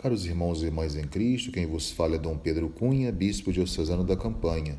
Caros irmãos e irmãs em Cristo, quem vos fala é Dom Pedro Cunha, bispo diocesano da Campanha.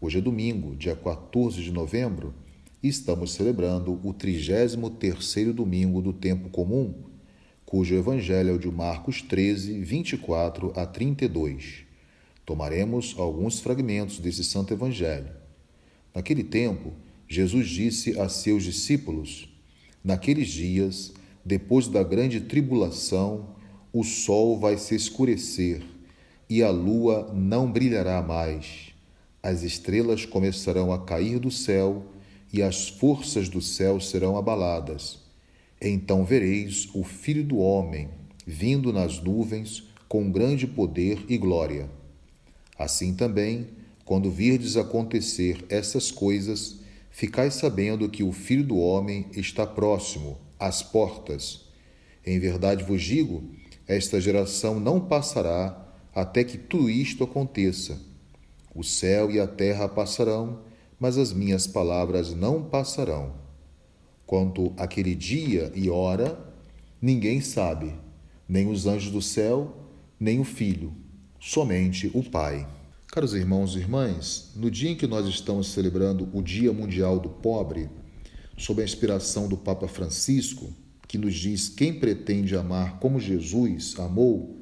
Hoje é domingo, dia 14 de novembro, e estamos celebrando o 33º domingo do tempo comum, cujo evangelho é o de Marcos 13, 24 a 32. Tomaremos alguns fragmentos desse santo evangelho. Naquele tempo, Jesus disse a seus discípulos: Naqueles dias, depois da grande tribulação, o sol vai se escurecer e a lua não brilhará mais. As estrelas começarão a cair do céu e as forças do céu serão abaladas. Então vereis o Filho do Homem vindo nas nuvens com grande poder e glória. Assim também, quando virdes acontecer essas coisas, ficai sabendo que o Filho do Homem está próximo, às portas. Em verdade vos digo esta geração não passará até que tudo isto aconteça. O céu e a terra passarão, mas as minhas palavras não passarão. Quanto àquele dia e hora, ninguém sabe, nem os anjos do céu, nem o Filho, somente o Pai. Caros irmãos e irmãs, no dia em que nós estamos celebrando o Dia Mundial do Pobre, sob a inspiração do Papa Francisco, que nos diz quem pretende amar como Jesus amou,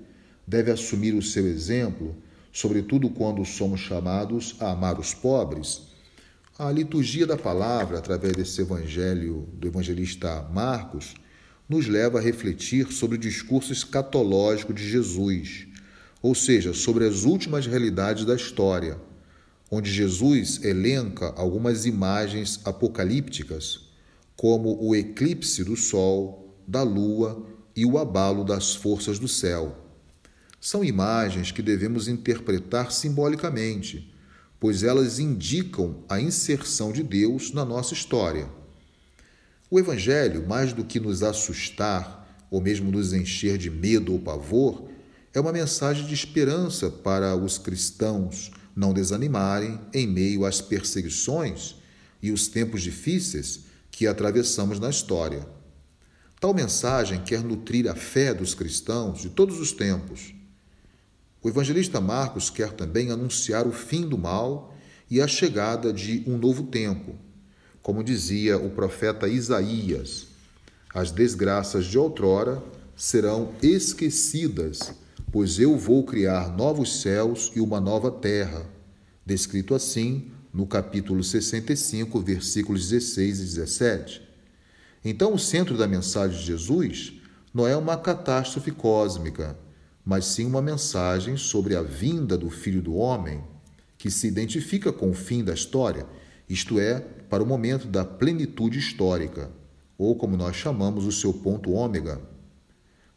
deve assumir o seu exemplo, sobretudo quando somos chamados a amar os pobres. A liturgia da palavra, através desse evangelho do evangelista Marcos, nos leva a refletir sobre o discurso escatológico de Jesus, ou seja, sobre as últimas realidades da história, onde Jesus elenca algumas imagens apocalípticas como o eclipse do Sol, da Lua e o abalo das forças do céu. São imagens que devemos interpretar simbolicamente, pois elas indicam a inserção de Deus na nossa história. O Evangelho, mais do que nos assustar ou mesmo nos encher de medo ou pavor, é uma mensagem de esperança para os cristãos não desanimarem em meio às perseguições e os tempos difíceis que atravessamos na história. Tal mensagem quer nutrir a fé dos cristãos de todos os tempos. O evangelista Marcos quer também anunciar o fim do mal e a chegada de um novo tempo. Como dizia o profeta Isaías, as desgraças de outrora serão esquecidas, pois eu vou criar novos céus e uma nova terra. Descrito assim no capítulo 65, versículos 16 e 17. Então, o centro da mensagem de Jesus não é uma catástrofe cósmica, mas sim uma mensagem sobre a vinda do Filho do Homem, que se identifica com o fim da história, isto é, para o momento da plenitude histórica, ou como nós chamamos o seu ponto ômega.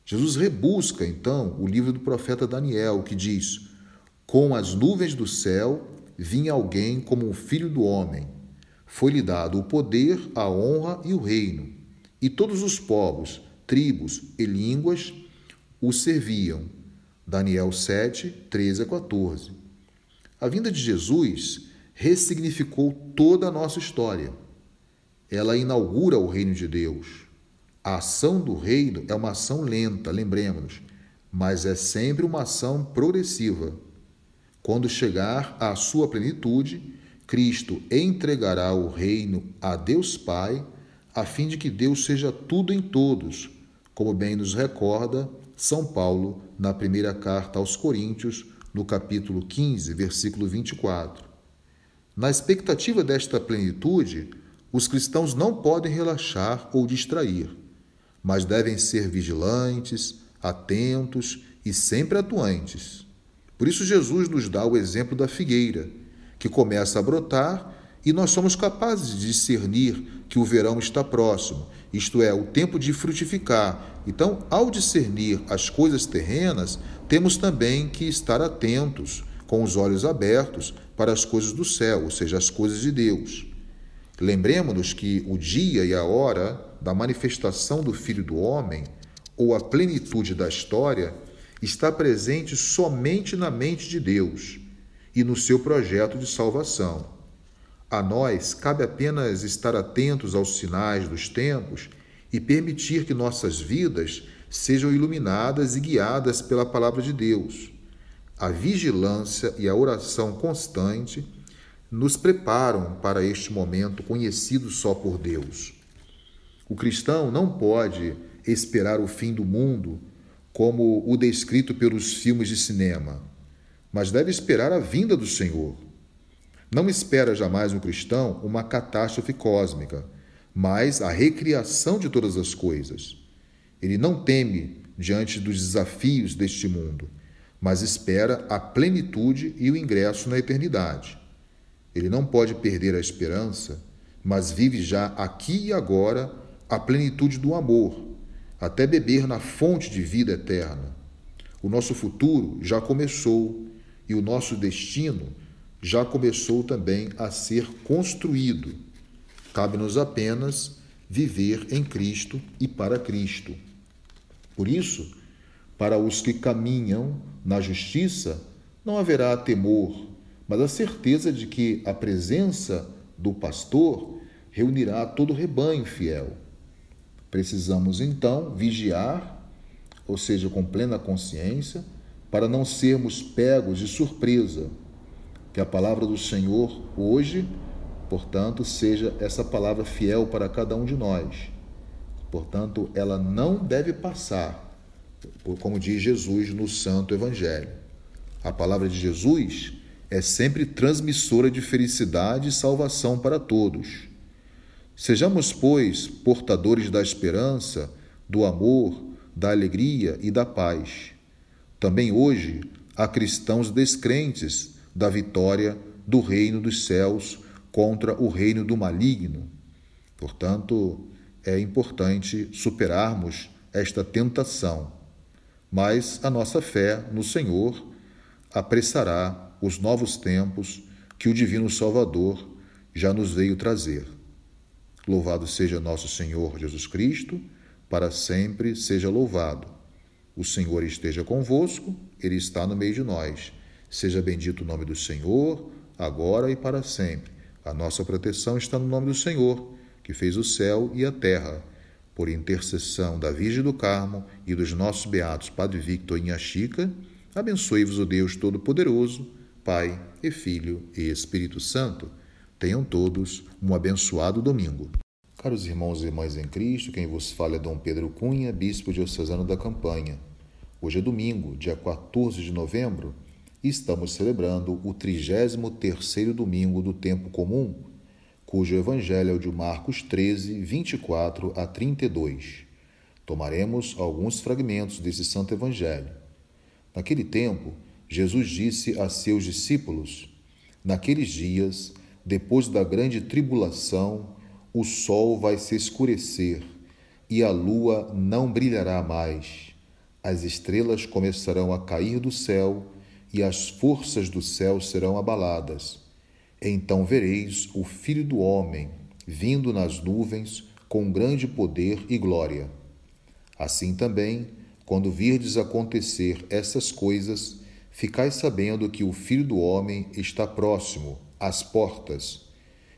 Jesus rebusca, então, o livro do profeta Daniel, que diz: Com as nuvens do céu vinha alguém como um filho do homem. Foi-lhe dado o poder, a honra e o reino. E todos os povos, tribos e línguas o serviam. Daniel 7, 13 a 14. A vinda de Jesus ressignificou toda a nossa história. Ela inaugura o reino de Deus. A ação do reino é uma ação lenta, lembremos-nos, mas é sempre uma ação progressiva. Quando chegar à sua plenitude, Cristo entregará o reino a Deus Pai, a fim de que Deus seja tudo em todos, como bem nos recorda São Paulo na primeira carta aos Coríntios, no capítulo 15, versículo 24. Na expectativa desta plenitude, os cristãos não podem relaxar ou distrair, mas devem ser vigilantes, atentos e sempre atuantes. Por isso, Jesus nos dá o exemplo da figueira, que começa a brotar e nós somos capazes de discernir que o verão está próximo, isto é, o tempo de frutificar. Então, ao discernir as coisas terrenas, temos também que estar atentos, com os olhos abertos, para as coisas do céu, ou seja, as coisas de Deus. Lembremos-nos que o dia e a hora da manifestação do Filho do Homem, ou a plenitude da história, está presente somente na mente de Deus e no seu projeto de salvação. A nós cabe apenas estar atentos aos sinais dos tempos e permitir que nossas vidas sejam iluminadas e guiadas pela palavra de Deus. A vigilância e a oração constante nos preparam para este momento conhecido só por Deus. O cristão não pode esperar o fim do mundo como o descrito pelos filmes de cinema, mas deve esperar a vinda do Senhor. Não espera jamais um cristão uma catástrofe cósmica, mas a recriação de todas as coisas. Ele não teme diante dos desafios deste mundo, mas espera a plenitude e o ingresso na eternidade. Ele não pode perder a esperança, mas vive já aqui e agora a plenitude do amor, até beber na fonte de vida eterna. O nosso futuro já começou e o nosso destino já começou também a ser construído. Cabe-nos apenas viver em Cristo e para Cristo. Por isso, para os que caminham na justiça, não haverá temor, mas a certeza de que a presença do pastor reunirá todo o rebanho fiel. Precisamos então vigiar, ou seja, com plena consciência, para não sermos pegos de surpresa. Que a palavra do Senhor hoje, portanto, seja essa palavra fiel para cada um de nós. Portanto, ela não deve passar, como diz Jesus no Santo Evangelho. A palavra de Jesus é sempre transmissora de felicidade e salvação para todos. Sejamos, pois, portadores da esperança, do amor, da alegria e da paz. Também hoje há cristãos descrentes da vitória do reino dos céus contra o reino do maligno. Portanto, é importante superarmos esta tentação. Mas a nossa fé no Senhor apressará os novos tempos que o Divino Salvador já nos veio trazer. Louvado seja nosso Senhor Jesus Cristo, para sempre seja louvado. O Senhor esteja convosco, Ele está no meio de nós. Seja bendito o nome do Senhor, agora e para sempre. A nossa proteção está no nome do Senhor, que fez o céu e a terra. Por intercessão da Virgem do Carmo e dos nossos beatos Padre Victor e Inha Chica, abençoe-vos o Deus Todo-Poderoso, Pai e Filho e Espírito Santo. Tenham todos um abençoado domingo. Caros irmãos e irmãs em Cristo, quem vos fala é Dom Pedro Cunha, bispo diocesano da Campanha. Hoje é domingo, dia 14 de novembro, e estamos celebrando o 33º domingo do tempo comum, cujo evangelho é o de Marcos 13, 24 a 32. Tomaremos alguns fragmentos desse santo evangelho. Naquele tempo, Jesus disse a seus discípulos: Naqueles dias, depois da grande tribulação, o sol vai se escurecer e a lua não brilhará mais. As estrelas começarão a cair do céu e as forças do céu serão abaladas. Então vereis o Filho do Homem vindo nas nuvens com grande poder e glória. Assim também, quando virdes acontecer essas coisas, Ficai sabendo que o Filho do Homem está próximo, às portas.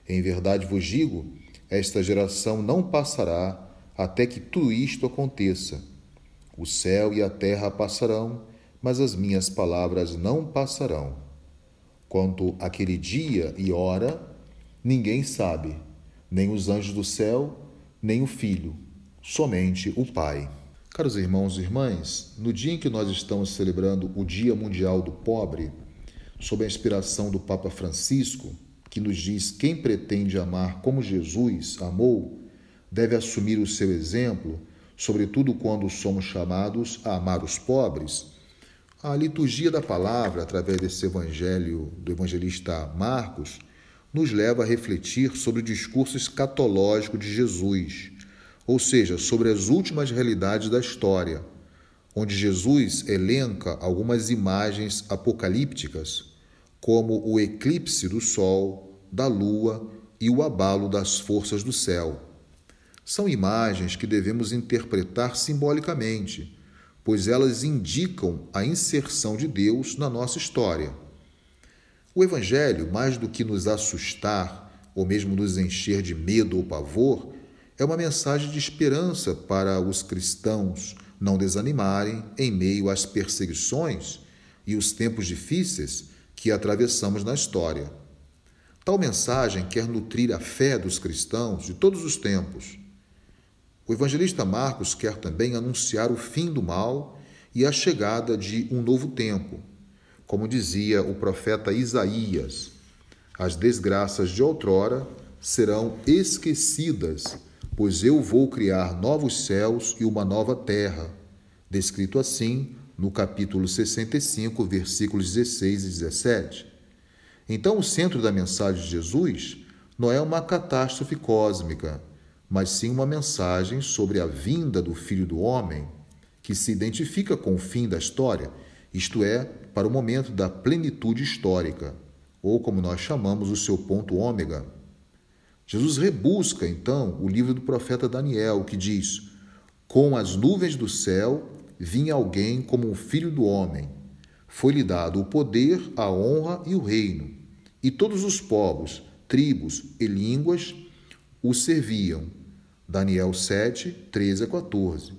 Em verdade vos digo: esta geração não passará até que tudo isto aconteça. O céu e a terra passarão, mas as minhas palavras não passarão. Quanto àquele dia e hora, ninguém sabe, nem os anjos do céu, nem o Filho, somente o Pai. Caros irmãos e irmãs, no dia em que nós estamos celebrando o Dia Mundial do Pobre, sob a inspiração do Papa Francisco, que nos diz quem pretende amar como Jesus amou, deve assumir o seu exemplo, sobretudo quando somos chamados a amar os pobres. A liturgia da palavra, através desse evangelho do evangelista Marcos, nos leva a refletir sobre o discurso escatológico de Jesus ou seja, sobre as últimas realidades da história, onde Jesus elenca algumas imagens apocalípticas, como o eclipse do Sol, da Lua e o abalo das forças do céu. São imagens que devemos interpretar simbolicamente, pois elas indicam a inserção de Deus na nossa história. O Evangelho, mais do que nos assustar ou mesmo nos encher de medo ou pavor, é uma mensagem de esperança para os cristãos não desanimarem em meio às perseguições e os tempos difíceis que atravessamos na história. Tal mensagem quer nutrir a fé dos cristãos de todos os tempos. O evangelista Marcos quer também anunciar o fim do mal e a chegada de um novo tempo. Como dizia o profeta Isaías, as desgraças de outrora serão esquecidas, pois eu vou criar novos céus e uma nova terra. Descrito assim no capítulo 65, versículos 16 e 17. Então, o centro da mensagem de Jesus não é uma catástrofe cósmica, mas sim uma mensagem sobre a vinda do Filho do Homem, que se identifica com o fim da história, isto é, para o momento da plenitude histórica, ou como nós chamamos o seu ponto ômega. Jesus rebusca, então, o livro do profeta Daniel, que diz: Com as nuvens do céu vinha alguém como um filho do homem. Foi-lhe dado o poder, a honra e o reino. E todos os povos, tribos e línguas o serviam. Daniel 7, 13 a 14.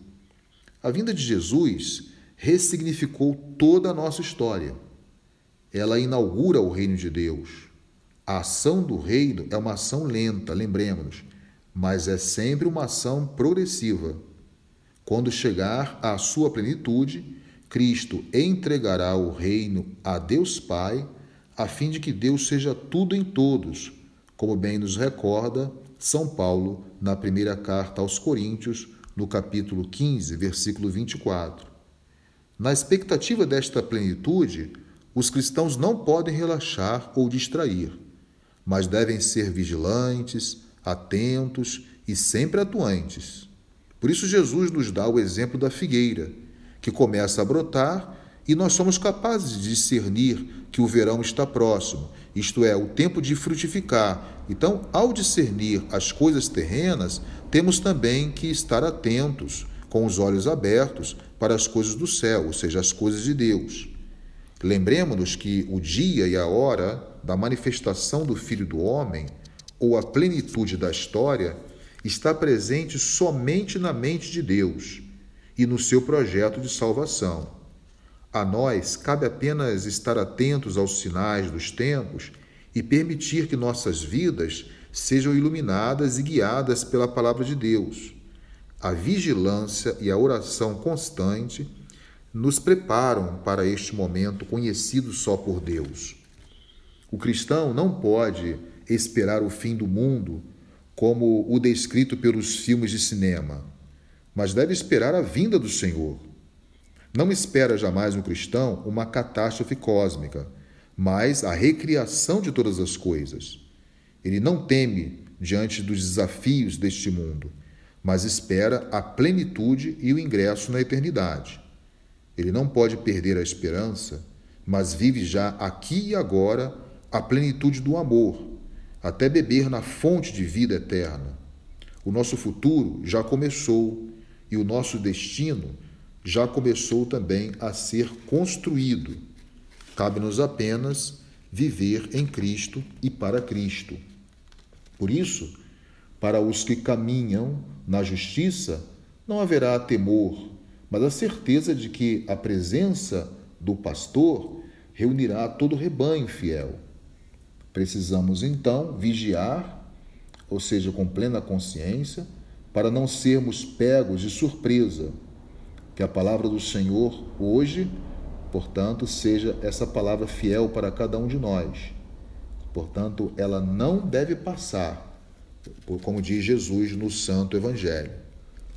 A vinda de Jesus ressignificou toda a nossa história. Ela inaugura o reino de Deus a ação do reino é uma ação lenta, lembremos-nos, mas é sempre uma ação progressiva. Quando chegar à sua plenitude, Cristo entregará o reino a Deus Pai, a fim de que Deus seja tudo em todos, como bem nos recorda São Paulo na primeira carta aos Coríntios, no capítulo 15, versículo 24. Na expectativa desta plenitude, os cristãos não podem relaxar ou distrair mas devem ser vigilantes, atentos e sempre atuantes. Por isso, Jesus nos dá o exemplo da figueira, que começa a brotar e nós somos capazes de discernir que o verão está próximo, isto é, o tempo de frutificar. Então, ao discernir as coisas terrenas, temos também que estar atentos, com os olhos abertos, para as coisas do céu, ou seja, as coisas de Deus. Lembremos-nos que o dia e a hora da manifestação do Filho do Homem, ou a plenitude da história, está presente somente na mente de Deus e no seu projeto de salvação. A nós cabe apenas estar atentos aos sinais dos tempos e permitir que nossas vidas sejam iluminadas e guiadas pela palavra de Deus. A vigilância e a oração constante nos preparam para este momento conhecido só por Deus. O cristão não pode esperar o fim do mundo como o descrito pelos filmes de cinema, mas deve esperar a vinda do Senhor. Não espera jamais um cristão uma catástrofe cósmica, mas a recriação de todas as coisas. Ele não teme diante dos desafios deste mundo, mas espera a plenitude e o ingresso na eternidade. Ele não pode perder a esperança, mas vive já aqui e agora a plenitude do amor, até beber na fonte de vida eterna. O nosso futuro já começou e o nosso destino já começou também a ser construído. Cabe-nos apenas viver em Cristo e para Cristo. Por isso, para os que caminham na justiça, não haverá temor, mas a certeza de que a presença do pastor reunirá todo o rebanho fiel. Precisamos então vigiar, ou seja, com plena consciência, para não sermos pegos de surpresa. Que a palavra do Senhor hoje, portanto, seja essa palavra fiel para cada um de nós. Portanto, ela não deve passar, como diz Jesus no Santo Evangelho.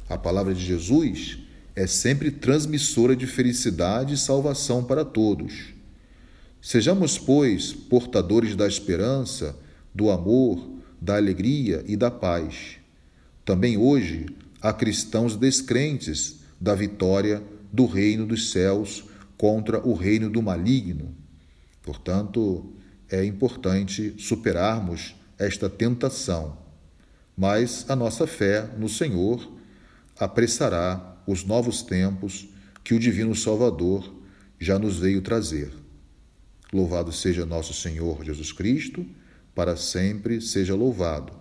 A palavra de Jesus é sempre transmissora de felicidade e salvação para todos. Sejamos, pois, portadores da esperança, do amor, da alegria e da paz. Também hoje há cristãos descrentes da vitória do reino dos céus contra o reino do maligno. Portanto, é importante superarmos esta tentação, mas a nossa fé no Senhor apressará os novos tempos que o Divino Salvador já nos veio trazer. Louvado seja nosso Senhor Jesus Cristo, para sempre seja louvado.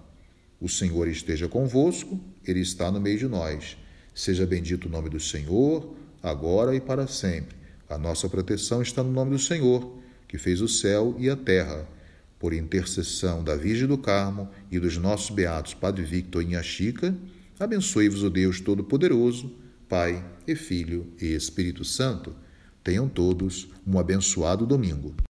O Senhor esteja convosco, Ele está no meio de nós. Seja bendito o nome do Senhor, agora e para sempre. A nossa proteção está no nome do Senhor, que fez o céu e a terra. Por intercessão da Virgem do Carmo e dos nossos beatos Padre Victor e Inha Chica, abençoe-vos o Deus Todo-Poderoso, Pai e Filho e Espírito Santo. Tenham todos um abençoado domingo.